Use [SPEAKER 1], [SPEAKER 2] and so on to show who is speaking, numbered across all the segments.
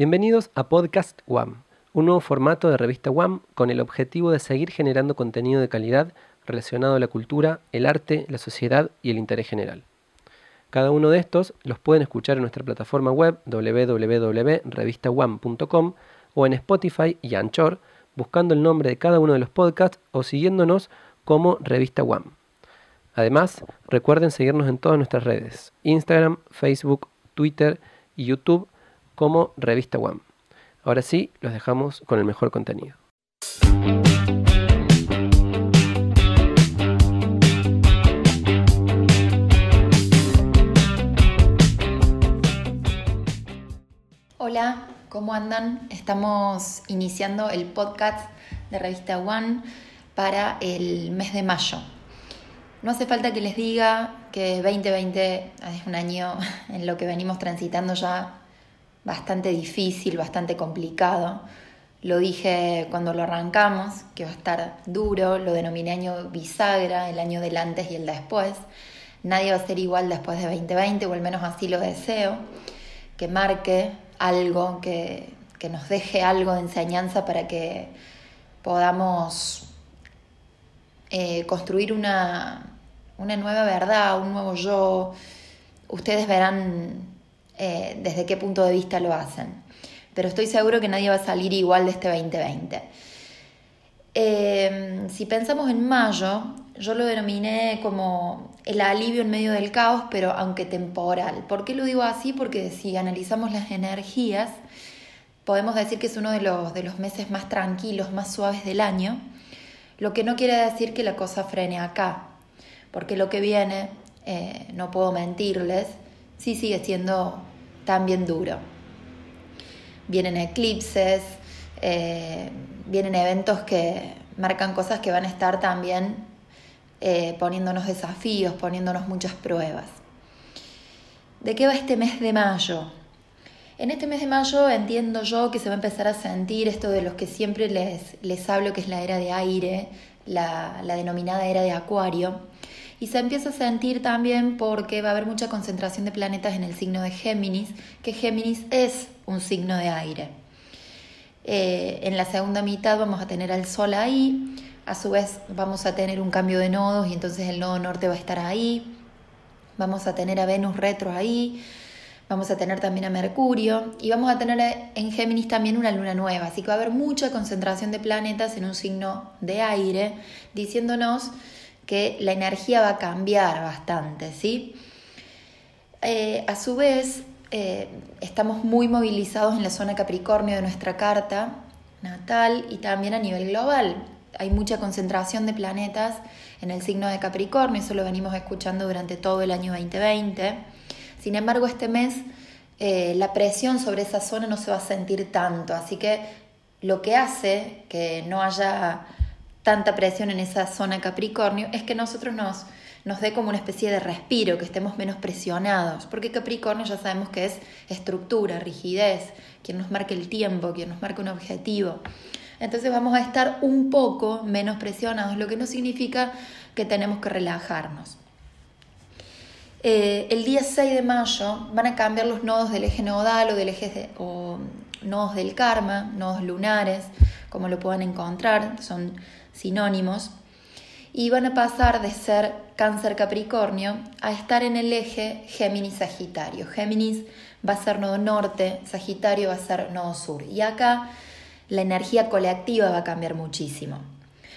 [SPEAKER 1] Bienvenidos a Podcast WAM, un nuevo formato de revista WAM con el objetivo de seguir generando contenido de calidad relacionado a la cultura, el arte, la sociedad y el interés general. Cada uno de estos los pueden escuchar en nuestra plataforma web www.revistawam.com o en Spotify y Anchor, buscando el nombre de cada uno de los podcasts o siguiéndonos como Revista WAM. Además, recuerden seguirnos en todas nuestras redes, Instagram, Facebook, Twitter y YouTube como Revista WAM. Ahora sí, los dejamos con el mejor contenido.
[SPEAKER 2] Hola, ¿cómo andan? Estamos iniciando el podcast de Revista One para el mes de mayo. No hace falta que les diga que 2020 es un año en lo que venimos transitando ya bastante difícil, bastante complicado. Lo dije cuando lo arrancamos, que va a estar duro, lo denominé año bisagra, el año del antes y el después. Nadie va a ser igual después de 2020, o al menos así lo deseo, que marque algo, que, que nos deje algo de enseñanza para que podamos eh, construir una, una nueva verdad, un nuevo yo. Ustedes verán eh, desde qué punto de vista lo hacen. Pero estoy seguro que nadie va a salir igual de este 2020. Eh, si pensamos en mayo, yo lo denominé como el alivio en medio del caos, pero aunque temporal. ¿Por qué lo digo así? Porque si analizamos las energías, podemos decir que es uno de los, de los meses más tranquilos, más suaves del año lo que no quiere decir que la cosa frene acá, porque lo que viene, eh, no puedo mentirles, sí sigue siendo también duro. Vienen eclipses, eh, vienen eventos que marcan cosas que van a estar también eh, poniéndonos desafíos, poniéndonos muchas pruebas. ¿De qué va este mes de mayo? En este mes de mayo entiendo yo que se va a empezar a sentir esto de los que siempre les, les hablo, que es la era de aire, la, la denominada era de acuario. Y se empieza a sentir también porque va a haber mucha concentración de planetas en el signo de Géminis, que Géminis es un signo de aire. Eh, en la segunda mitad vamos a tener al Sol ahí, a su vez vamos a tener un cambio de nodos y entonces el nodo norte va a estar ahí, vamos a tener a Venus retro ahí, Vamos a tener también a Mercurio y vamos a tener en Géminis también una luna nueva, así que va a haber mucha concentración de planetas en un signo de aire, diciéndonos que la energía va a cambiar bastante, ¿sí? Eh, a su vez, eh, estamos muy movilizados en la zona Capricornio de nuestra carta natal y también a nivel global. Hay mucha concentración de planetas en el signo de Capricornio, eso lo venimos escuchando durante todo el año 2020. Sin embargo, este mes eh, la presión sobre esa zona no se va a sentir tanto, así que lo que hace que no haya tanta presión en esa zona Capricornio es que nosotros nos, nos dé como una especie de respiro, que estemos menos presionados, porque Capricornio ya sabemos que es estructura, rigidez, quien nos marca el tiempo, quien nos marca un objetivo. Entonces vamos a estar un poco menos presionados, lo que no significa que tenemos que relajarnos. Eh, el día 6 de mayo van a cambiar los nodos del eje nodal o del eje o nodos del karma, nodos lunares, como lo puedan encontrar, son sinónimos, y van a pasar de ser cáncer capricornio a estar en el eje Géminis Sagitario. Géminis va a ser nodo norte, Sagitario va a ser nodo sur. Y acá la energía colectiva va a cambiar muchísimo.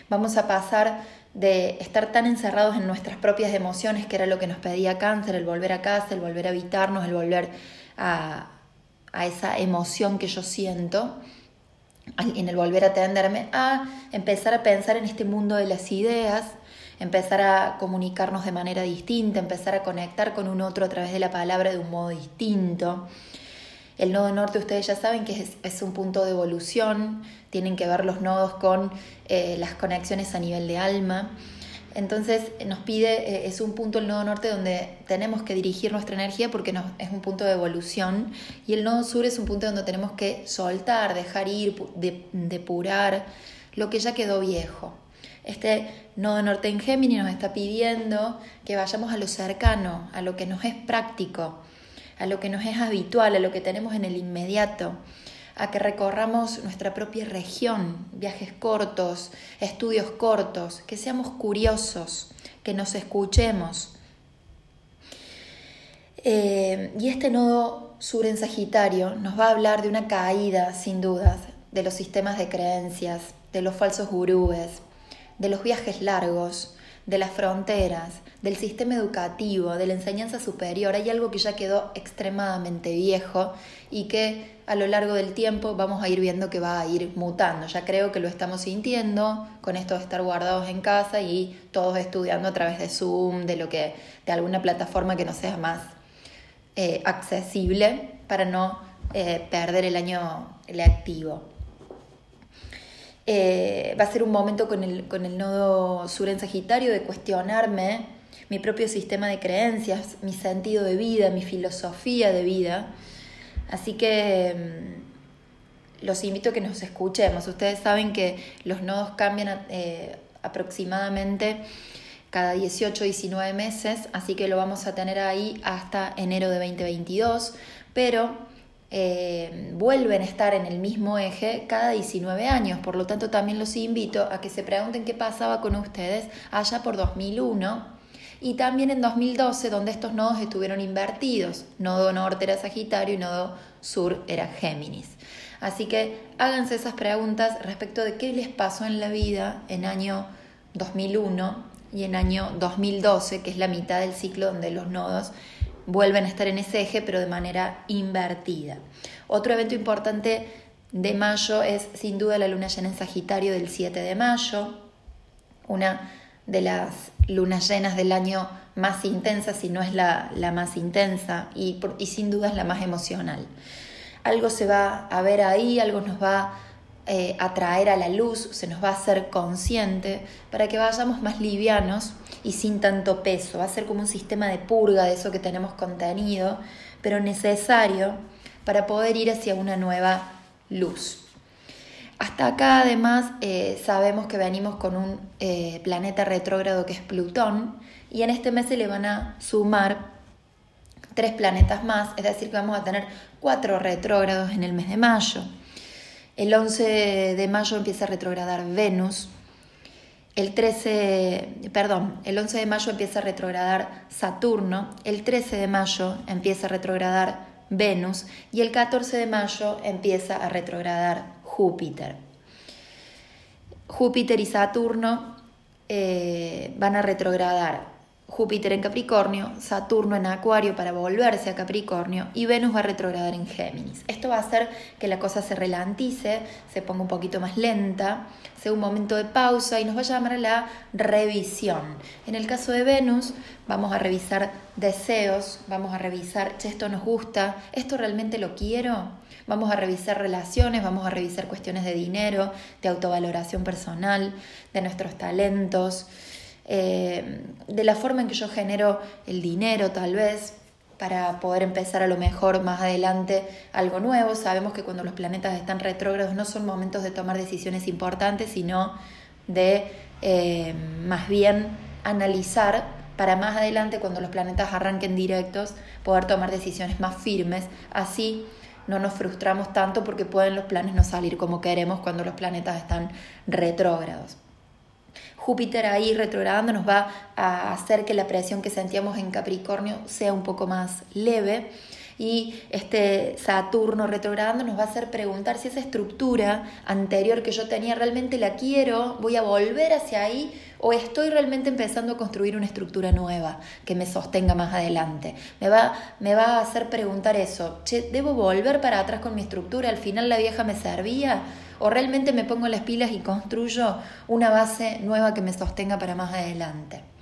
[SPEAKER 2] Vamos a pasar de estar tan encerrados en nuestras propias emociones, que era lo que nos pedía cáncer, el volver a casa, el volver a habitarnos, el volver a, esa emoción que yo siento, en el volver a atenderme, a empezar a pensar en este mundo de las ideas, empezar a comunicarnos de manera distinta, empezar a conectar con un otro a través de la palabra de un modo distinto. El nodo norte ustedes ya saben que es, un punto de evolución, tienen que ver los nodos con eh, las conexiones a nivel de alma. Entonces nos pide, eh, es un punto el nodo norte donde tenemos que dirigir nuestra energía porque es un punto de evolución y el nodo sur es un punto donde tenemos que soltar, dejar ir, depurar lo que ya quedó viejo. Este nodo norte en Géminis nos está pidiendo que vayamos a lo cercano, a lo que nos es práctico, a lo que nos es habitual, a lo que tenemos en el inmediato, a que recorramos nuestra propia región, viajes cortos, estudios cortos, que seamos curiosos, que nos escuchemos. Eh, y este nodo sur en Sagitario nos va a hablar de una caída, sin dudas, de los sistemas de creencias, de los falsos gurúes, de los viajes largos, de las fronteras, del sistema educativo, de la enseñanza superior, hay algo que ya quedó extremadamente viejo y que a lo largo del tiempo vamos a ir viendo que va a ir mutando. Ya creo que lo estamos sintiendo con esto de estar guardados en casa y todos estudiando a través de Zoom, de lo que, de alguna plataforma que no sea más eh, accesible para no eh, perder el año lectivo. Eh, va a ser un momento con el, con el nodo sur en Sagitario de cuestionarme mi propio sistema de creencias, mi sentido de vida, mi filosofía de vida. Así que mm, los invito a que nos escuchemos. Ustedes saben que los nodos cambian eh, aproximadamente cada 18, 19 meses, así que lo vamos a tener ahí hasta enero de 2022, pero eh, vuelven a estar en el mismo eje cada 19 años. Por lo tanto, también los invito a que se pregunten qué pasaba con ustedes allá por 2001 y también en 2012, donde estos nodos estuvieron invertidos. Nodo norte era Sagitario y nodo sur era Géminis. Así que háganse esas preguntas respecto de qué les pasó en la vida en año 2001 y en año 2012, que es la mitad del ciclo donde los nodos vuelven a estar en ese eje, pero de manera invertida. Otro evento importante de mayo es sin duda la luna llena en Sagitario del 7 de mayo, una de las lunas llenas del año más intensa, si no es la, más intensa y, y sin duda es la más emocional. Algo se va a ver ahí, algo nos va eh, atraer a la luz, se nos va a hacer consciente para que vayamos más livianos y sin tanto peso. Va a ser como un sistema de purga de eso que tenemos contenido, pero necesario para poder ir hacia una nueva luz. Hasta acá además eh, sabemos que venimos con un eh, planeta retrógrado que es Plutón y en este mes se le van a sumar tres planetas más, es decir que vamos a tener cuatro retrógrados en el mes de mayo. El 11 de mayo empieza a retrogradar Venus. El 13, perdón, el 11 de mayo empieza a retrogradar Saturno. El 13 de mayo empieza a retrogradar Venus. Y el 14 de mayo empieza a retrogradar Júpiter. Júpiter y Saturno eh, van a retrogradar Júpiter en Capricornio, Saturno en Acuario para volverse a Capricornio y Venus va a retrogradar en Géminis. Esto va a hacer que la cosa se relantice, se ponga un poquito más lenta, sea un momento de pausa y nos va a llamar a la revisión. En el caso de Venus vamos a revisar deseos, vamos a revisar, che, esto nos gusta, esto realmente lo quiero. Vamos a revisar relaciones, vamos a revisar cuestiones de dinero, de autovaloración personal, de nuestros talentos. Eh, de la forma en que yo genero el dinero tal vez para poder empezar a lo mejor más adelante algo nuevo. Sabemos que cuando los planetas están retrógrados no son momentos de tomar decisiones importantes, sino de eh, más bien analizar para más adelante cuando los planetas arranquen directos poder tomar decisiones más firmes. Así no nos frustramos tanto porque pueden los planes no salir como queremos cuando los planetas están retrógrados. Júpiter ahí retrogradando nos va a hacer que la presión que sentíamos en Capricornio sea un poco más leve y este Saturno retrogradando nos va a hacer preguntar si esa estructura anterior que yo tenía realmente la quiero, voy a volver hacia ahí o estoy realmente empezando a construir una estructura nueva que me sostenga más adelante. Me va, me va a hacer preguntar eso, che, ¿debo volver para atrás con mi estructura? ¿Al final la vieja me servía? ¿O realmente me pongo las pilas y construyo una base nueva que me sostenga para más adelante?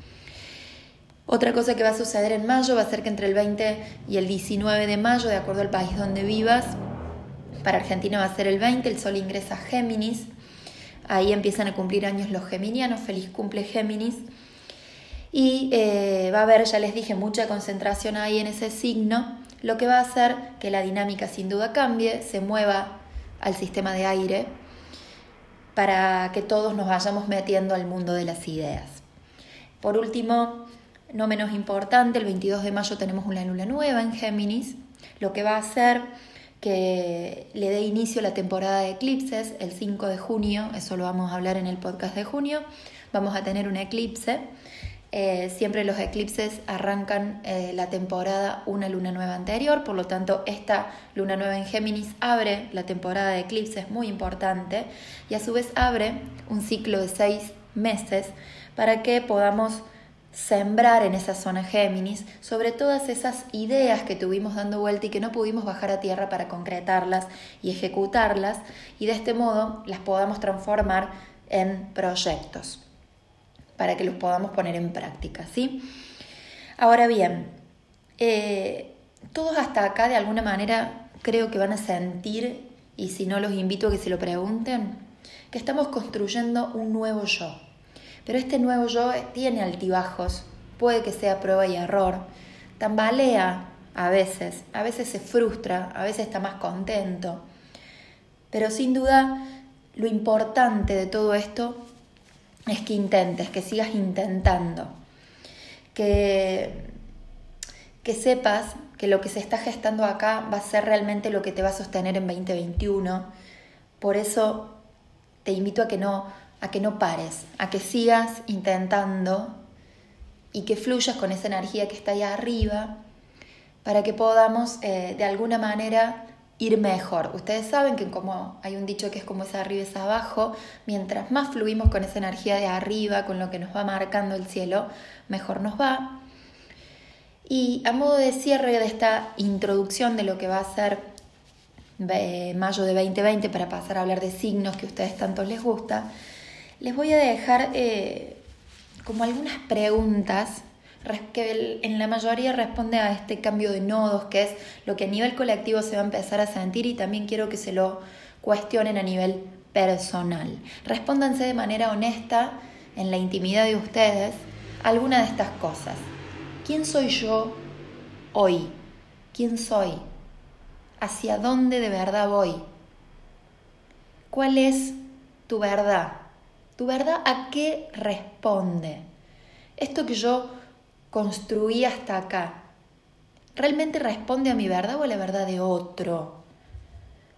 [SPEAKER 2] Otra cosa que va a suceder en mayo va a ser que entre el 20 y el 19 de mayo, de acuerdo al país donde vivas, para Argentina va a ser el 20, el Sol ingresa a Géminis, ahí empiezan a cumplir años los geminianos, feliz cumple Géminis, y eh, va a haber, ya les dije, mucha concentración ahí en ese signo, lo que va a hacer que la dinámica sin duda cambie, se mueva al sistema de aire para que todos nos vayamos metiendo al mundo de las ideas. Por último, no menos importante, el 22 de mayo tenemos una luna nueva en Géminis, lo que va a hacer que le dé inicio la temporada de eclipses el 5 de junio, eso lo vamos a hablar en el podcast de junio, vamos a tener un eclipse. Eh, siempre los eclipses arrancan eh, la temporada una luna nueva anterior, por lo tanto esta luna nueva en Géminis abre la temporada de eclipses, muy importante, y a su vez abre un ciclo de seis meses para que podamos sembrar en esa zona Géminis sobre todas esas ideas que tuvimos dando vuelta y que no pudimos bajar a tierra para concretarlas y ejecutarlas y de este modo las podamos transformar en proyectos para que los podamos poner en práctica, ¿sí? Ahora bien, eh, todos hasta acá de alguna manera creo que van a sentir, y si no los invito a que se lo pregunten, que estamos construyendo un nuevo yo pero este nuevo yo tiene altibajos, puede que sea prueba y error, tambalea a veces, a veces se frustra, a veces está más contento. Pero sin duda lo importante de todo esto es que intentes, que sigas intentando, que, que sepas que lo que se está gestando acá va a ser realmente lo que te va a sostener en 2021. Por eso te invito a que no a que no pares, a que sigas intentando y que fluyas con esa energía que está ahí arriba para que podamos eh, de alguna manera ir mejor. Ustedes saben que como hay un dicho que es como es arriba es abajo, mientras más fluimos con esa energía de arriba, con lo que nos va marcando el cielo, mejor nos va. Y a modo de cierre de esta introducción de lo que va a ser eh, mayo de 2020 para pasar a hablar de signos que a ustedes tanto les gusta, les voy a dejar eh, como algunas preguntas que en la mayoría responde a este cambio de nodos, que es lo que a nivel colectivo se va a empezar a sentir y también quiero que se lo cuestionen a nivel personal. Respóndanse de manera honesta en la intimidad de ustedes alguna de estas cosas. ¿Quién soy yo hoy? ¿Quién soy? ¿Hacia dónde de verdad voy? ¿Cuál es tu verdad? ¿Tu verdad a qué responde? Esto que yo construí hasta acá, ¿realmente responde a mi verdad o a la verdad de otro?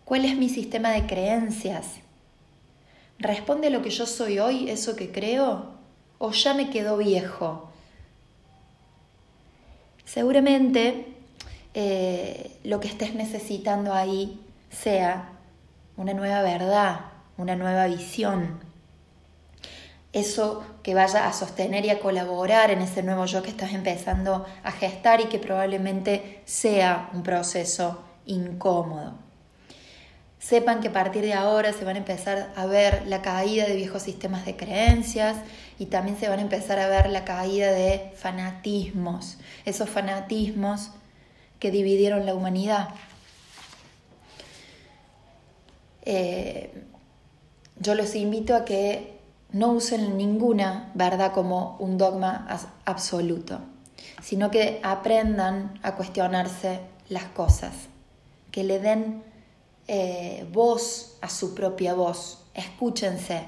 [SPEAKER 2] ¿Cuál es mi sistema de creencias? ¿Responde a lo que yo soy hoy, eso que creo? ¿O ya me quedó viejo? Seguramente eh, lo que estés necesitando ahí sea una nueva verdad, una nueva visión, eso que vaya a sostener y a colaborar en ese nuevo yo que estás empezando a gestar y que probablemente sea un proceso incómodo. Sepan que a partir de ahora se van a empezar a ver la caída de viejos sistemas de creencias y también se van a empezar a ver la caída de fanatismos, esos fanatismos que dividieron la humanidad. Eh, yo los invito a que no usen ninguna verdad como un dogma absoluto, sino que aprendan a cuestionarse las cosas, que le den eh, voz a su propia voz, escúchense,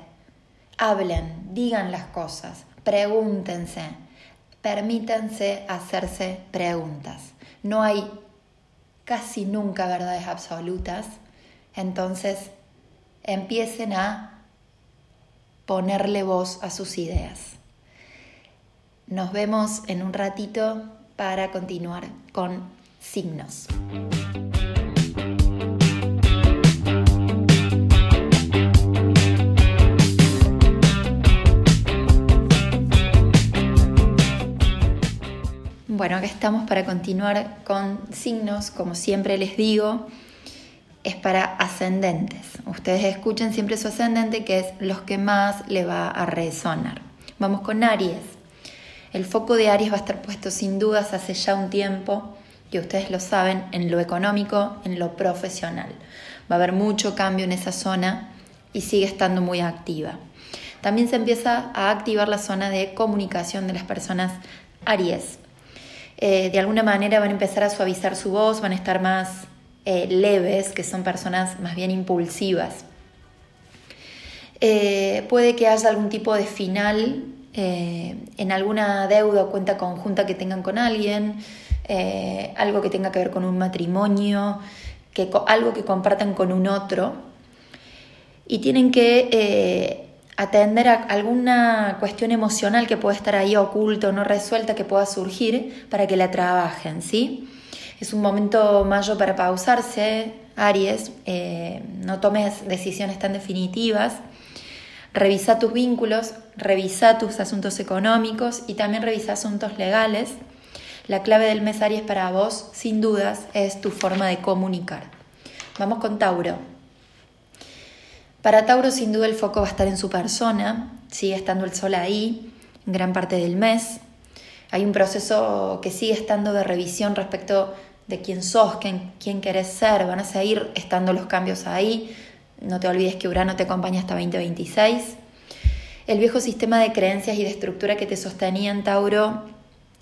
[SPEAKER 2] hablen, digan las cosas, pregúntense, permítanse hacerse preguntas. No hay casi nunca verdades absolutas, entonces empiecen a ponerle voz a sus ideas. Nos vemos en un ratito para continuar con signos. Bueno, acá estamos para continuar con signos, como siempre les digo es para ascendentes. Ustedes escuchen siempre su ascendente, que es los que más le va a resonar. Vamos con Aries. El foco de Aries va a estar puesto sin dudas hace ya un tiempo, que ustedes lo saben, en lo económico, en lo profesional. Va a haber mucho cambio en esa zona y sigue estando muy activa. También se empieza a activar la zona de comunicación de las personas Aries. Eh, de alguna manera van a empezar a suavizar su voz, van a estar más eh, leves, que son personas más bien impulsivas. Eh, puede que haya algún tipo de final eh, en alguna deuda o cuenta conjunta que tengan con alguien, algo que tenga que ver con un matrimonio, que, algo que compartan con un otro y tienen que atender a alguna cuestión emocional que puede estar ahí oculto, no resuelta, que pueda surgir para que la trabajen, ¿sí? Es un momento mayo para pausarse, Aries, eh, no tomes decisiones tan definitivas, revisa tus vínculos, revisa tus asuntos económicos y también revisa asuntos legales. La clave del mes Aries para vos, sin dudas, es tu forma de comunicar. Vamos con Tauro. Para Tauro, sin duda, el foco va a estar en su persona, sigue estando el sol ahí, gran parte del mes. Hay un proceso que sigue estando de revisión respecto de quién sos, quién, quién querés ser, van a seguir estando los cambios ahí. No te olvides que Urano te acompaña hasta 2026. El viejo sistema de creencias y de estructura que te sostenía en Tauro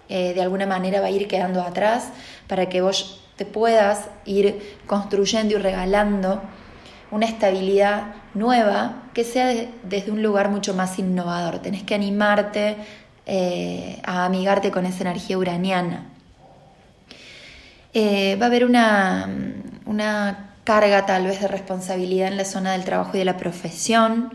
[SPEAKER 2] eh, de alguna manera va a ir quedando atrás para que vos te puedas ir construyendo y regalando una estabilidad nueva que sea desde un lugar mucho más innovador. Tenés que animarte eh, a amigarte con esa energía uraniana. Eh, va a haber una, una carga tal vez de responsabilidad en la zona del trabajo y de la profesión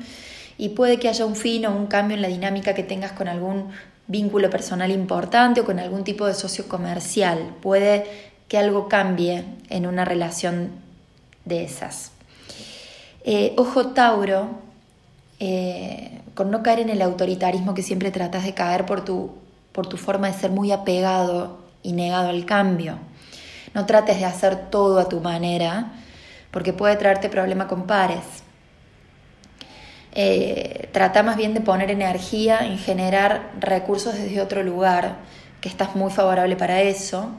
[SPEAKER 2] y puede que haya un fin o un cambio en la dinámica que tengas con algún vínculo personal importante o con algún tipo de socio comercial. Puede que algo cambie en una relación de esas. Eh, ojo Tauro, eh, con no caer en el autoritarismo que siempre tratas de caer por tu, por tu forma de ser muy apegado y negado al cambio. No trates de hacer todo a tu manera, porque puede traerte problema con pares. Eh, trata más bien de poner energía en generar recursos desde otro lugar, que estás muy favorable para eso.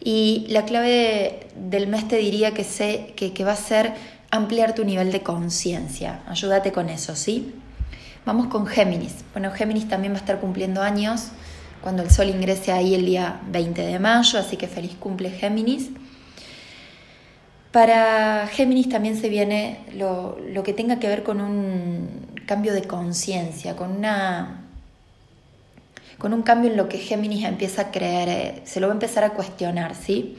[SPEAKER 2] Y la clave del mes te diría que, sé, que, que va a ser ampliar tu nivel de conciencia. Ayúdate con eso, ¿sí? Vamos con Géminis. Bueno, Géminis también va a estar cumpliendo años cuando el Sol ingrese ahí el día 20 de mayo, así que feliz cumple Géminis. Para Géminis también se viene lo, que tenga que ver con un cambio de conciencia, con una con un cambio en lo que Géminis empieza a creer, eh, se lo va a empezar a cuestionar, ¿sí?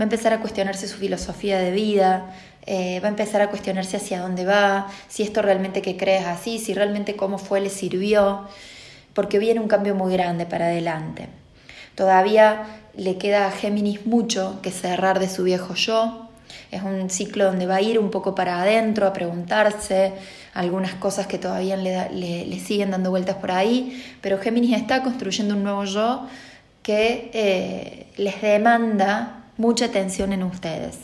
[SPEAKER 2] Va a empezar a cuestionarse su filosofía de vida, eh, va a empezar a cuestionarse hacia dónde va, si esto realmente que crees así, si realmente cómo fue le sirvió, porque viene un cambio muy grande para adelante. Todavía le queda a Géminis mucho que cerrar de su viejo yo. Es un ciclo donde va a ir un poco para adentro a preguntarse algunas cosas que todavía le, le, siguen dando vueltas por ahí, pero Géminis está construyendo un nuevo yo que eh, les demanda mucha atención en ustedes.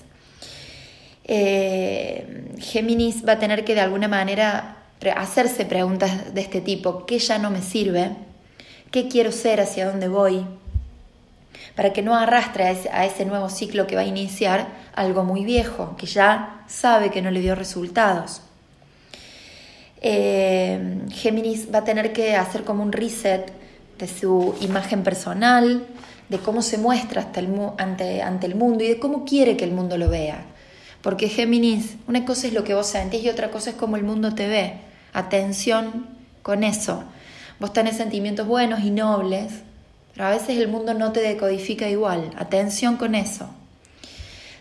[SPEAKER 2] Eh, Géminis va a tener que de alguna manera hacerse preguntas de este tipo, ¿qué ya no me sirve? ¿Qué quiero ser? ¿Hacia dónde voy? Para que no arrastre a ese, nuevo ciclo que va a iniciar algo muy viejo, que ya sabe que no le dio resultados. Eh, Géminis va a tener que hacer como un reset de su imagen personal, de cómo se muestra ante, ante el mundo y de cómo quiere que el mundo lo vea. Porque Géminis, una cosa es lo que vos sentís y otra cosa es cómo el mundo te ve. Atención con eso. Vos tenés sentimientos buenos y nobles, pero a veces el mundo no te decodifica igual. Atención con eso.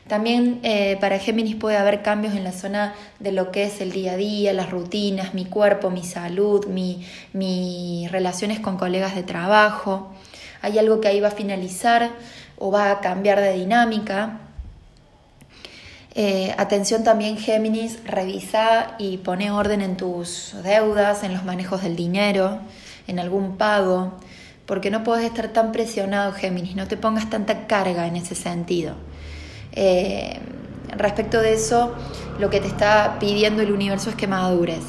[SPEAKER 2] También eh, para Géminis puede haber cambios en la zona de lo que es el día a día, las rutinas, mi cuerpo, mi salud, mis relaciones con colegas de trabajo. Hay algo que ahí va a finalizar o va a cambiar de dinámica. Eh, atención también Géminis, revisa y pone orden en tus deudas, en los manejos del dinero, en algún pago, porque no puedes estar tan presionado Géminis, no te pongas tanta carga en ese sentido. Eh, respecto de eso, lo que te está pidiendo el universo es que madures.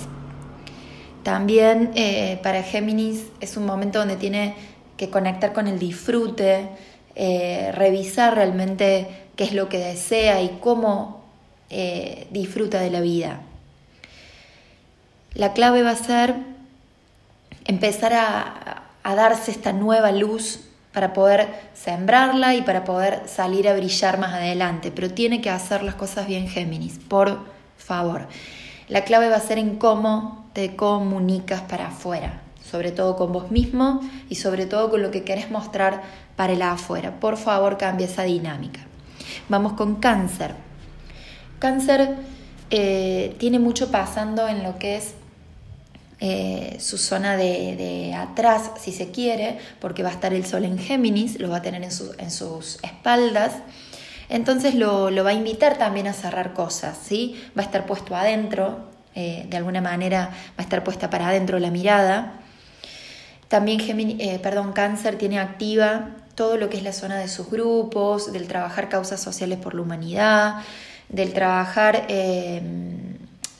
[SPEAKER 2] También eh, para Géminis es un momento donde tiene que conectar con el disfrute, revisar realmente qué es lo que desea y cómo eh, disfruta de la vida. La clave va a ser empezar a, a darse esta nueva luz para poder sembrarla y para poder salir a brillar más adelante, pero tiene que hacer las cosas bien Géminis, por favor. La clave va a ser en cómo te comunicas para afuera, sobre todo con vos mismo y sobre todo con lo que querés mostrar para el afuera. Por favor, cambia esa dinámica. Vamos con cáncer. Cáncer eh, tiene mucho pasando en lo que es eh, su zona de, atrás, si se quiere, porque va a estar el sol en Géminis, lo va a tener en, sus espaldas. Entonces lo, va a invitar también a cerrar cosas, ¿sí? Va a estar puesto adentro, eh, de alguna manera va a estar puesta para adentro la mirada. También eh, perdón, Cáncer tiene activa todo lo que es la zona de sus grupos, del trabajar causas sociales por la humanidad, del trabajar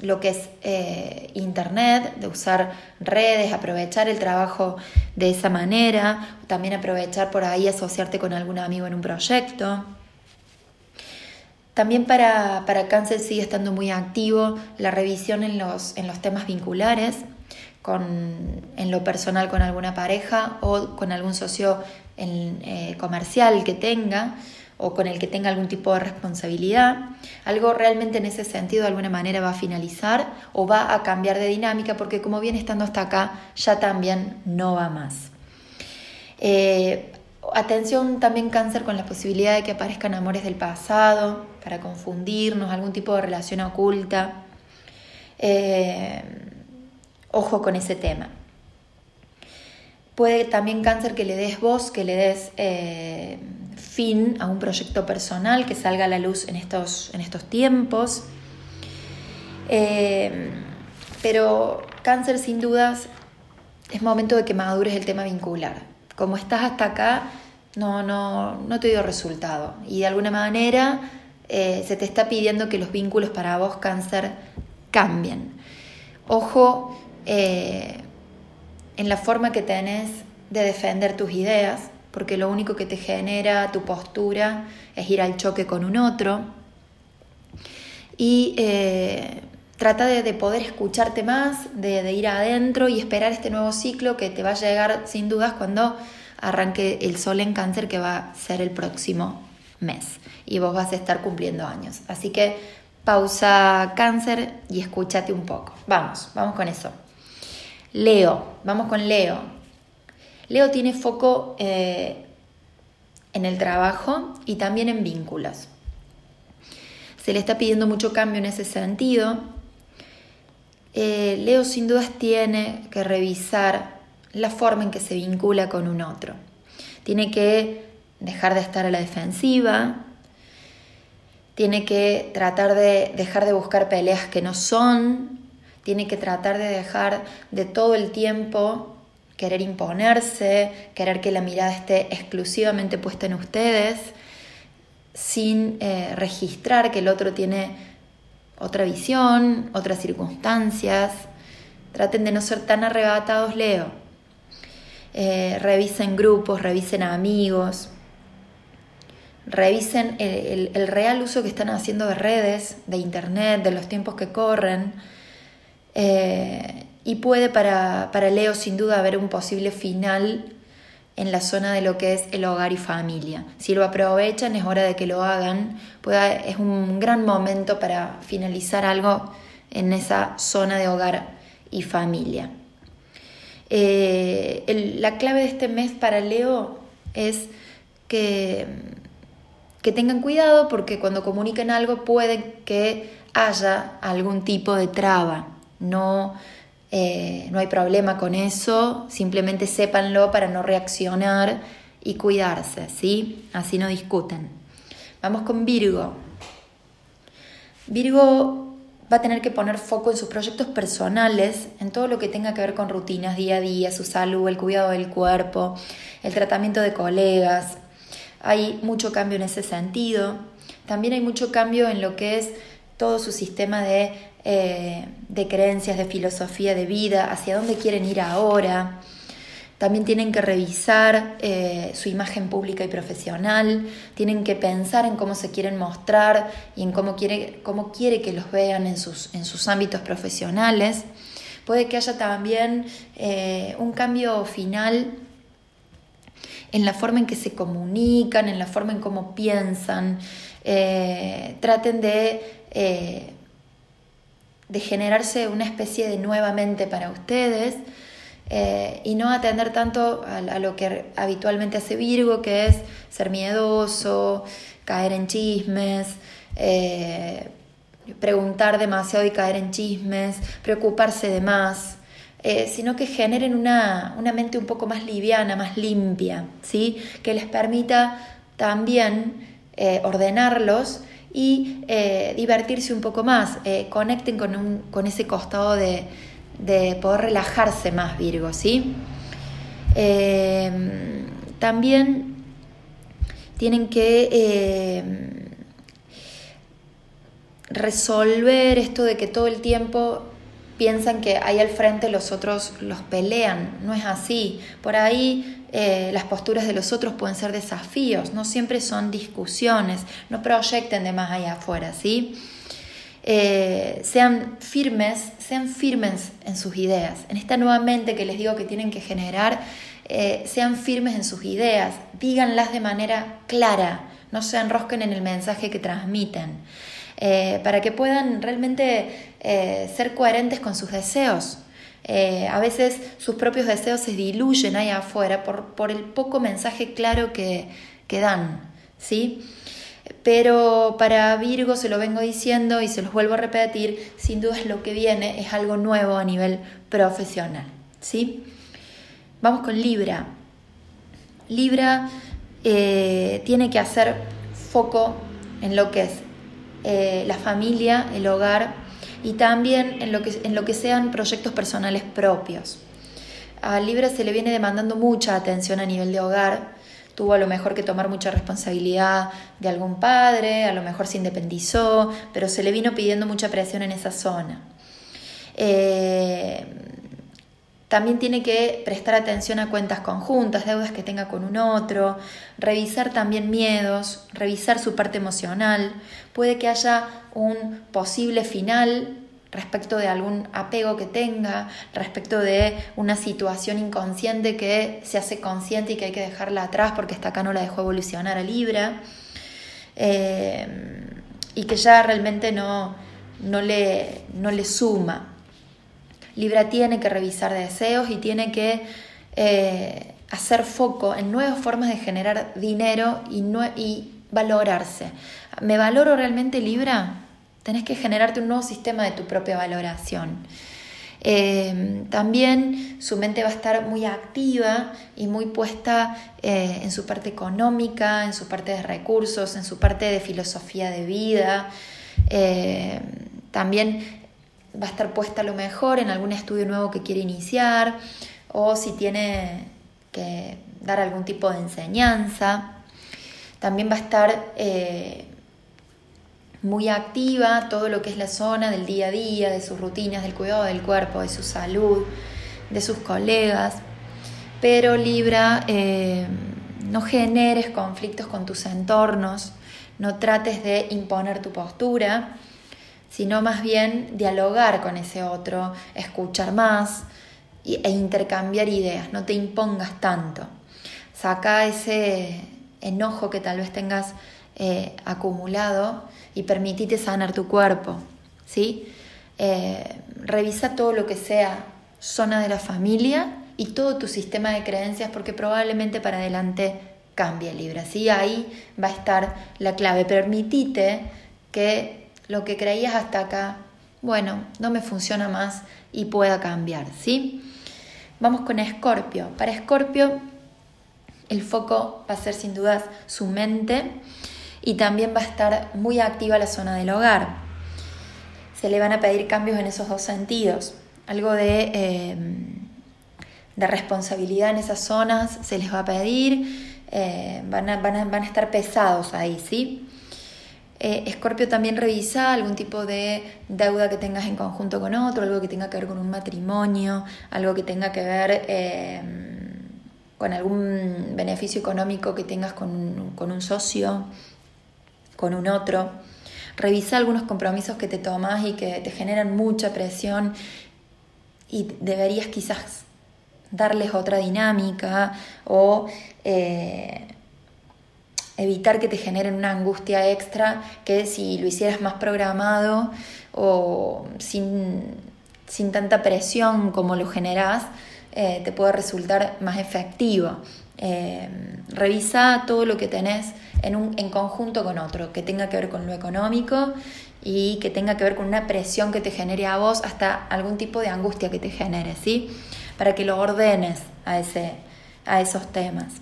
[SPEAKER 2] lo que es eh, Internet, de usar redes, aprovechar el trabajo de esa manera, también aprovechar por ahí asociarte con algún amigo en un proyecto. También para, para cáncer sigue estando muy activo la revisión en los, en los temas vinculares, con, en lo personal con alguna pareja o con algún socio eh, comercial que tenga o con el que tenga algún tipo de responsabilidad. Algo realmente en ese sentido de alguna manera va a finalizar o va a cambiar de dinámica porque como viene estando hasta acá ya también no va más. Eh, atención también cáncer con la posibilidad de que aparezcan amores del pasado para confundirnos, algún tipo de relación oculta. Eh, ojo con ese tema. Puede también cáncer que le des voz, que le des eh, fin a un proyecto personal que salga a la luz en estos, en estos tiempos. Eh, pero cáncer sin dudas es momento de que madures el tema vincular. Como estás hasta acá, no, no, no te dio resultado. Y de alguna manera eh, se te está pidiendo que los vínculos para vos, cáncer, cambien. Ojo en la forma que tenés de defender tus ideas, porque lo único que te genera tu postura es ir al choque con un otro. Y eh, trata de, poder escucharte más, de, ir adentro y esperar este nuevo ciclo que te va a llegar sin dudas cuando arranque el sol en cáncer que va a ser el próximo mes y vos vas a estar cumpliendo años. Así que pausa cáncer y escúchate un poco. Vamos, vamos con eso. Leo, vamos con Leo. Leo tiene foco eh, en el trabajo y también en vínculos. Se le está pidiendo mucho cambio en ese sentido. Eh, Leo sin dudas tiene que revisar la forma en que se vincula con un otro. Tiene que dejar de estar a la defensiva, tiene que tratar de dejar de buscar peleas que no son, tiene que tratar de dejar de todo el tiempo querer imponerse, querer que la mirada esté exclusivamente puesta en ustedes, sin eh, registrar que el otro tiene otra visión, otras circunstancias. Traten de no ser tan arrebatados, Leo. Eh, revisen grupos, revisen amigos, revisen el, el, real uso que están haciendo de redes, de internet, de los tiempos que corren. Eh, y puede para, Leo sin duda haber un posible final en la zona de lo que es el hogar y familia. Si lo aprovechan es hora de que lo hagan, es un gran momento para finalizar algo en esa zona de hogar y familia. Eh, la clave de este mes para Leo es que, que tengan cuidado porque cuando comuniquen algo puede que haya algún tipo de traba. No eh, no hay problema con eso, simplemente sépanlo para no reaccionar y cuidarse, ¿sí? Así no discuten. Vamos con Virgo. Virgo va a tener que poner foco en sus proyectos personales, en todo lo que tenga que ver con rutinas día a día, su salud, el cuidado del cuerpo, el tratamiento de colegas. Hay mucho cambio en ese sentido. También hay mucho cambio en lo que es todo su sistema de eh, de creencias, de filosofía de vida, hacia dónde quieren ir ahora. También tienen que revisar eh, su imagen pública y profesional, tienen que pensar en cómo se quieren mostrar y en cómo quiere, cómo quiere que los vean en sus, en sus ámbitos profesionales. Puede que haya también eh, un cambio final en la forma en que se comunican, en la forma en cómo piensan. traten de de generarse una especie de nuevamente para ustedes eh, y no atender tanto a, lo que habitualmente hace Virgo, que es ser miedoso, caer en chismes, eh, preguntar demasiado y caer en chismes, preocuparse de más, eh, sino que generen una, mente un poco más liviana, más limpia, ¿sí? que les permita también ordenarlos y eh, divertirse un poco más, conecten con, ese costado de, de, poder relajarse más, Virgo. ¿sí? también tienen que resolver esto de que todo el tiempo piensan que ahí al frente los otros los pelean. No es así. Por ahí eh, las posturas de los otros pueden ser desafíos, no siempre son discusiones. No proyecten de más allá afuera, ¿sí? Eh, sean firmes, sean firmes en sus ideas. En esta nueva mente que les digo que tienen que generar, eh, sean firmes en sus ideas, díganlas de manera clara, no se enrosquen en el mensaje que transmiten. Para que puedan realmente ser coherentes con sus deseos. Eh, a veces sus propios deseos se diluyen ahí afuera por, el poco mensaje claro que, que dan, ¿sí? Pero para Virgo se lo vengo diciendo y se los vuelvo a repetir, sin duda lo que viene, es algo nuevo a nivel profesional, ¿sí? Vamos con Libra. Libra tiene que hacer foco en lo que es eh, la familia, el hogar y también en lo, que, en lo que sean proyectos personales propios. A Libra se le viene demandando mucha atención a nivel de hogar, tuvo a lo mejor que tomar mucha responsabilidad de algún padre, a lo mejor se independizó, pero se le vino pidiendo mucha presión en esa zona. Eh, también tiene que prestar atención a cuentas conjuntas, deudas que tenga con un otro, revisar también miedos, revisar su parte emocional. Puede que haya un posible final respecto de algún apego que tenga, respecto de una situación inconsciente que se hace consciente y que hay que dejarla atrás porque hasta acá no la dejó evolucionar a Libra, eh, y que ya realmente no, no, le, no le suma. Libra tiene que revisar deseos y tiene que eh, hacer foco en nuevas formas de generar dinero y, y valorarse. ¿Me valoro realmente Libra? Tenés que generarte un nuevo sistema de tu propia valoración. Eh, también su mente va a estar muy activa y muy puesta eh, en su parte económica, en su parte de recursos, en su parte de filosofía de vida. también va a estar puesta a lo mejor en algún estudio nuevo que quiere iniciar o si tiene que dar algún tipo de enseñanza. También va a estar eh, muy activa todo lo que es la zona del día a día, de sus rutinas, del cuidado del cuerpo, de su salud, de sus colegas. Pero Libra, eh, no generes conflictos con tus entornos, no trates de imponer tu postura sino más bien dialogar con ese otro, escuchar más e intercambiar ideas, no te impongas tanto. Saca ese enojo que tal vez tengas eh, acumulado y permitite sanar tu cuerpo, ¿sí? Eh, revisa todo lo que sea zona de la familia y todo tu sistema de creencias porque probablemente para adelante cambie Libra, ¿sí? Ahí va a estar la clave. Permitite que lo que creías hasta acá, bueno, no me funciona más y pueda cambiar, ¿sí? Vamos con Escorpio. Para Escorpio, el foco va a ser sin dudas su mente y también va a estar muy activa la zona del hogar. Se le van a pedir cambios en esos dos sentidos. Algo de, eh, de responsabilidad en esas zonas se les va a pedir, eh, van, a, van, a, van a estar pesados ahí, ¿sí? Eh, Escorpio también revisa algún tipo de deuda que tengas en conjunto con otro, algo que tenga que ver con un matrimonio, algo que tenga que ver eh, con algún beneficio económico que tengas con un, socio, con un otro. Revisa algunos compromisos que te tomas y que te generan mucha presión y deberías quizás darles otra dinámica o eh, evitar que te generen una angustia extra que si lo hicieras más programado o sin, tanta presión como lo generás, eh, te puede resultar más efectivo. Eh, revisa todo lo que tenés en, un, en conjunto con otro, que tenga que ver con lo económico y que tenga que ver con una presión que te genere a vos hasta algún tipo de angustia que te genere, ¿sí? Para que lo ordenes a, ese, a esos temas.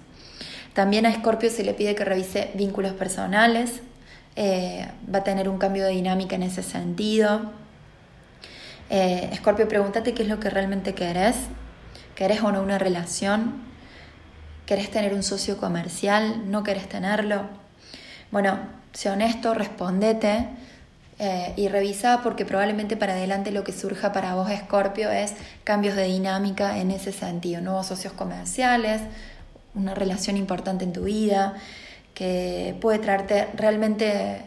[SPEAKER 2] También a Escorpio se le pide que revise vínculos personales, eh, va a tener un cambio de dinámica en ese sentido. Escorpio, pregúntate qué es lo que realmente querés. ¿Querés o no una relación? ¿Querés tener un socio comercial? ¿No querés tenerlo? Bueno, sé honesto, respondete eh, y revisa porque probablemente para adelante lo que surja para vos, Escorpio, es cambios de dinámica en ese sentido, nuevos socios comerciales, una relación importante en tu vida que puede traerte realmente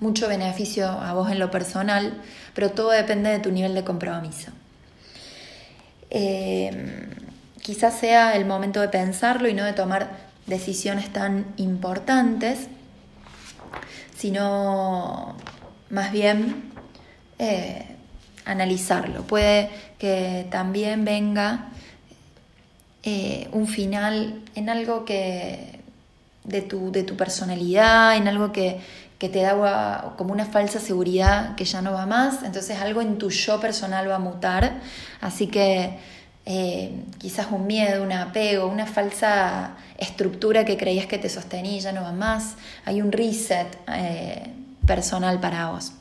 [SPEAKER 2] mucho beneficio a vos en lo personal, pero todo depende de tu nivel de compromiso. Eh, quizás sea el momento de pensarlo y no de tomar decisiones tan importantes, sino más bien eh, analizarlo. Puede que también venga eh, un final en algo que de tu, de tu personalidad, en algo que, que te da como una falsa seguridad que ya no va más, entonces algo en tu yo personal va a mutar, así que eh, quizás un miedo, un apego, una falsa estructura que creías que te sostenía ya no va más, hay un reset personal para vos.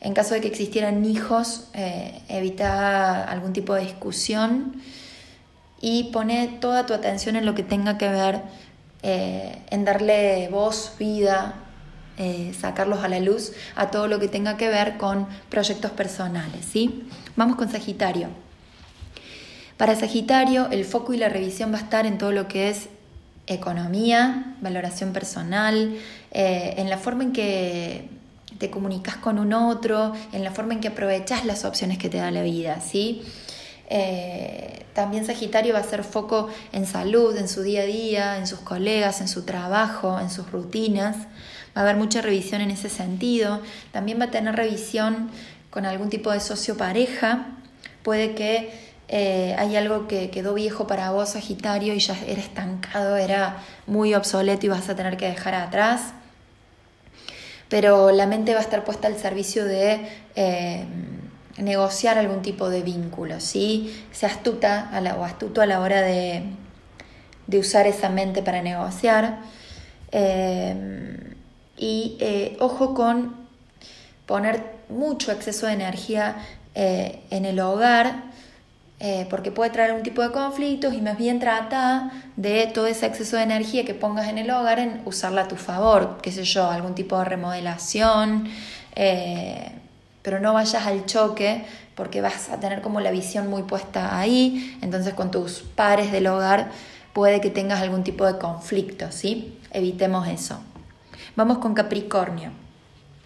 [SPEAKER 2] En caso de que existieran hijos, eh, evita algún tipo de discusión y pone toda tu atención en lo que tenga que ver, eh, en darle voz, vida, eh, sacarlos a la luz a todo lo que tenga que ver con proyectos personales. ¿sí? Vamos con Sagitario. Para Sagitario, el foco y la revisión va a estar en todo lo que es economía, valoración personal, eh, en la forma en que te comunicas con un otro, en la forma en que aprovechas las opciones que te da la vida, ¿sí? Eh, también Sagitario va a ser foco en salud, en su día a día, en sus colegas, en su trabajo, en sus rutinas. Va a haber mucha revisión en ese sentido. También va a tener revisión con algún tipo de socio pareja. Puede que eh, hay algo que quedó viejo para vos, Sagitario, y ya era estancado, era muy obsoleto y vas a tener que dejar atrás. Pero la mente va a estar puesta al servicio de eh, negociar algún tipo de vínculo, ¿sí? Sea astuta o astuto a la hora de, usar esa mente para negociar. Eh, y ojo con poner mucho exceso de energía en el hogar eh, porque puede traer un tipo de conflictos y más bien trata de todo ese exceso de energía que pongas en el hogar en usarla a tu favor, qué sé yo, algún tipo de remodelación, eh, pero no vayas al choque porque vas a tener como la visión muy puesta ahí, entonces con tus pares del hogar puede que tengas algún tipo de conflicto, ¿sí? Evitemos eso. Vamos con Capricornio.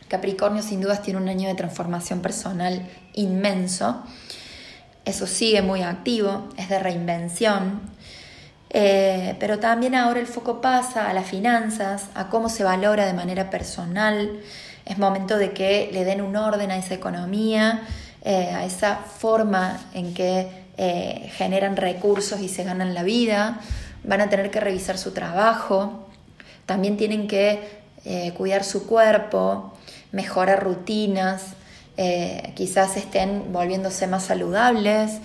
[SPEAKER 2] Capricornio sin dudas tiene un año de transformación personal inmenso eso sigue muy activo, es de reinvención, eh, pero también ahora el foco pasa a las finanzas, a cómo se valora de manera personal, es momento de que le den un orden a esa economía, eh, a esa forma en que eh, generan recursos y se ganan la vida, van a tener que revisar su trabajo, también tienen que cuidar su cuerpo, mejorar rutinas, eh, quizás estén volviéndose más saludables,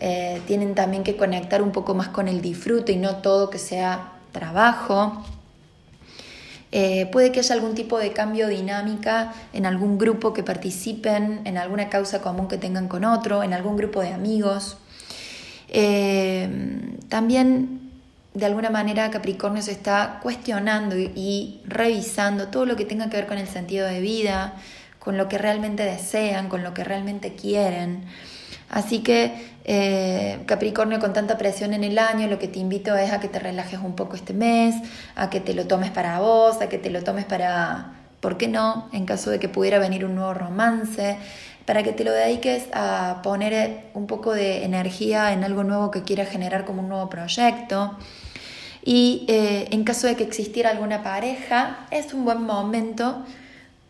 [SPEAKER 2] eh, tienen también que conectar un poco más con el disfrute y no todo que sea trabajo. Eh, puede que haya algún tipo de cambio dinámica en algún grupo que participen, en alguna causa común que tengan con otro, en algún grupo de amigos. también de alguna manera Capricornio se está cuestionando y revisando todo lo que tenga que ver con el sentido de vida, con lo que realmente desean, con lo que realmente quieren. Así que eh, Capricornio con tanta presión en el año, lo que te invito es a que te relajes un poco este mes, a que te lo tomes para vos, a que te lo tomes para, ¿por qué no? En caso de que pudiera venir un nuevo romance, para que te lo dediques a poner un poco de energía en algo nuevo que quieras generar como un nuevo proyecto. Y eh, en caso de que existiera alguna pareja, es un buen momento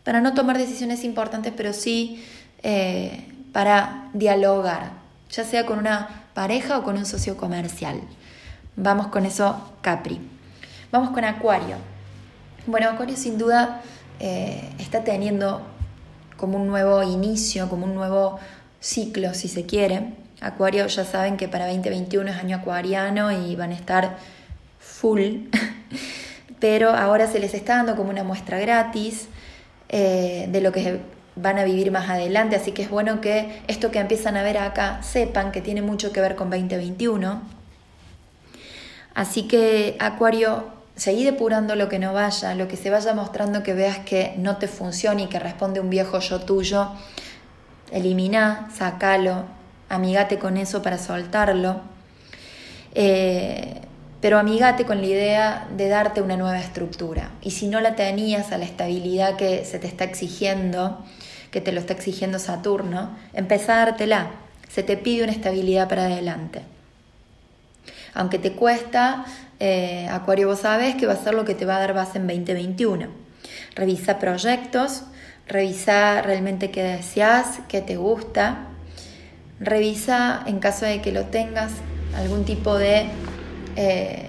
[SPEAKER 2] para no tomar decisiones importantes, pero sí eh, para dialogar, ya sea con una pareja o con un socio comercial. Vamos con eso, Capri. Vamos con Acuario. Bueno, Acuario sin duda eh, está teniendo como un nuevo inicio, como un nuevo ciclo, si se quiere. Acuario ya saben que para 2021 es año acuariano y van a estar full, pero ahora se les está dando como una muestra gratis eh, de lo que van a vivir más adelante, así que es bueno que esto que empiezan a ver acá sepan que tiene mucho que ver con 2021. Así que Acuario, seguí depurando lo que no vaya, lo que se vaya mostrando que veas que no te funciona y que responde un viejo yo tuyo, elimina, sacalo, amigate con eso para soltarlo. Eh, pero amigate con la idea de darte una nueva estructura. Y si no la tenías a la estabilidad que se te está exigiendo, que te lo está exigiendo Saturno, empezá a dártela. Se te pide una estabilidad para adelante. Aunque te cuesta, eh, Acuario, vos sabes que va a ser lo que te va a dar base en 2021. Revisa proyectos, revisa realmente qué deseas, qué te gusta. Revisa, en caso de que lo tengas, algún tipo de eh,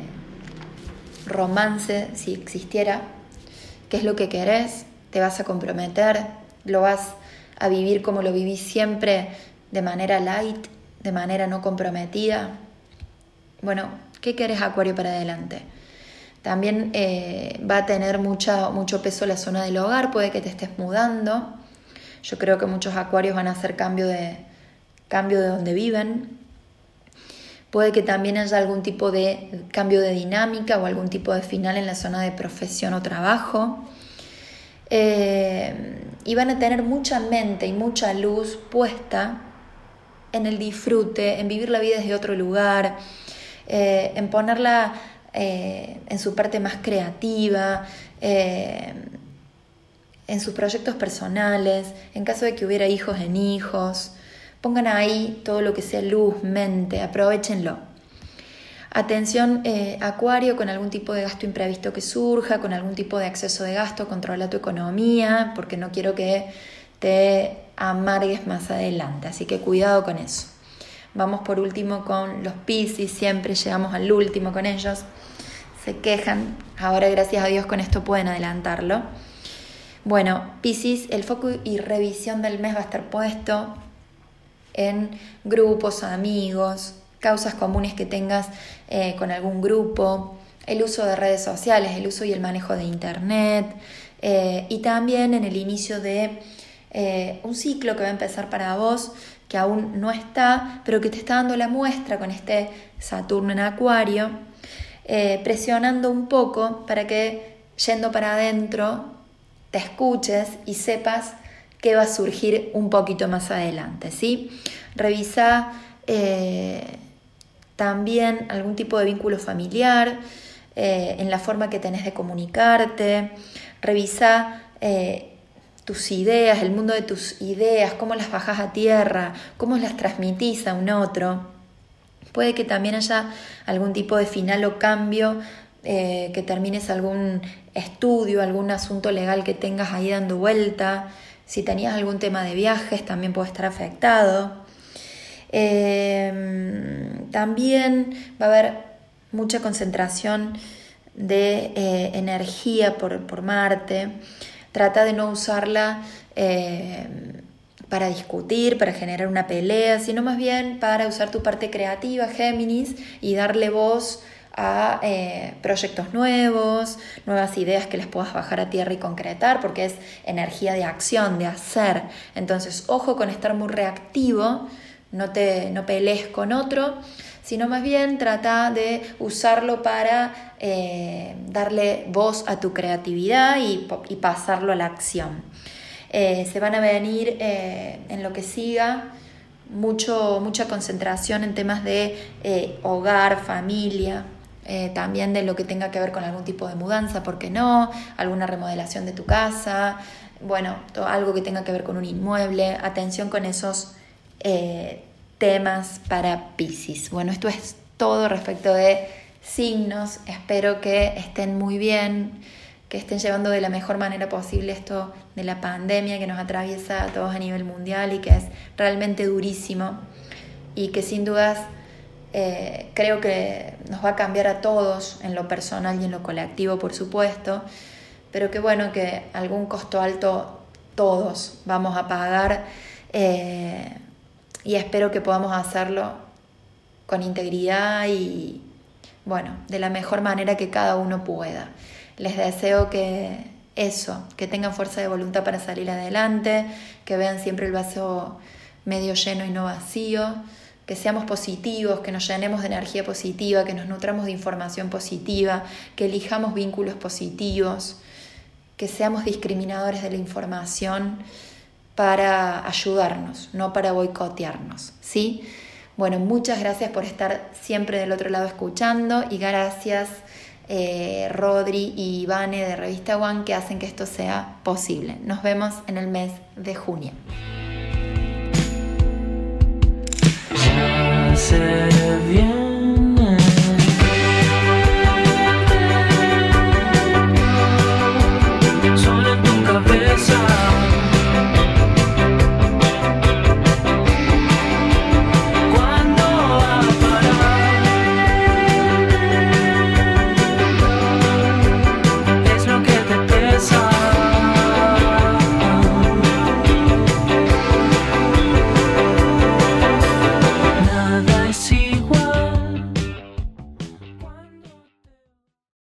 [SPEAKER 2] romance, si existiera, qué es lo que querés, te vas a comprometer, lo vas a vivir como lo vivís siempre, de manera light, de manera no comprometida. Bueno, ¿qué querés Acuario para adelante? También eh, va a tener mucho peso la zona del hogar, puede que te estés mudando. Yo creo que muchos acuarios van a hacer cambio de, cambio de donde viven. Puede que también haya algún tipo de cambio de dinámica o algún tipo de final en la zona de profesión o trabajo. Eh, y van a tener mucha mente y mucha luz puesta en el disfrute, en vivir la vida desde otro lugar, eh, en ponerla eh, en su parte más creativa, en sus proyectos personales, en caso de que hubiera hijos en hijos. Pongan ahí todo lo que sea luz, mente, aprovechenlo. Atención eh, Acuario con algún tipo de gasto imprevisto que surja, con algún tipo de exceso de gasto, controla tu economía, porque no quiero que te amargues más adelante, así que cuidado con eso. Vamos por último con los Pisces, siempre llegamos al último con ellos. Se quejan, ahora gracias a Dios con esto pueden adelantarlo. Bueno, Pisces, el foco y revisión del mes va a estar puesto en grupos, amigos, causas comunes que tengas eh, con algún grupo, el uso de redes sociales, el uso y el manejo de Internet eh, y también en el inicio de eh, un ciclo que va a empezar para vos que aún no está, pero que te está dando la muestra con este Saturno en Acuario, presionando un poco para que yendo para adentro te escuches y sepas qué va a surgir un poquito más adelante, ¿sí? Revisa también algún tipo de vínculo familiar, eh, en la forma que tenés de comunicarte, revisa eh, tus ideas, el mundo de tus ideas, cómo las bajas a tierra, cómo las transmitís a un otro. Puede que también haya algún tipo de final o cambio, eh, que termines algún estudio, algún asunto legal que tengas ahí dando vuelta. Si tenías algún tema de viajes, también puede estar afectado. Em, también va a haber mucha concentración de eh, energía por, Marte. Trata de no usarla em, para discutir, para generar una pelea, sino más bien para usar tu parte creativa, Géminis, y darle voz a eh, proyectos nuevos, nuevas ideas que les puedas bajar a tierra y concretar, porque es energía de acción, de hacer. Entonces, ojo con estar muy reactivo no te no pelees con otro, sino más bien trata de usarlo para eh, darle voz a tu creatividad y, pasarlo a la acción. Eh, se van a venir eh, en lo que siga mucho, mucha concentración en temas de hogar, familia, también de lo que tenga que ver con algún tipo de mudanza, ¿por qué no? Alguna remodelación de tu casa, bueno, algo que tenga que ver con un inmueble, atención con esos eh, temas para Pisces. Bueno, esto es todo respecto de signos. Espero que estén muy bien, que estén llevando de la mejor manera posible esto de la pandemia que nos atraviesa a todos a nivel mundial y que es realmente durísimo y que sin dudas eh, creo que nos va a cambiar a todos en lo personal y en lo colectivo, por supuesto, pero que bueno, que algún costo alto todos vamos a pagar eh, y espero que podamos hacerlo con integridad y, bueno, de la mejor manera que cada uno pueda. Les deseo que eso, que tengan fuerza de voluntad para salir adelante, que vean siempre el vaso medio lleno y no vacío, que seamos positivos, que nos llenemos de energía positiva, que nos nutramos de información positiva, que elijamos vínculos positivos, que seamos discriminadores de la información para ayudarnos, no para boicotearnos, ¿sí? Bueno, muchas gracias por estar siempre del otro lado escuchando y gracias eh, Rodri y Ivane de Revista One que hacen que esto sea posible. Nos vemos en el mes de junio.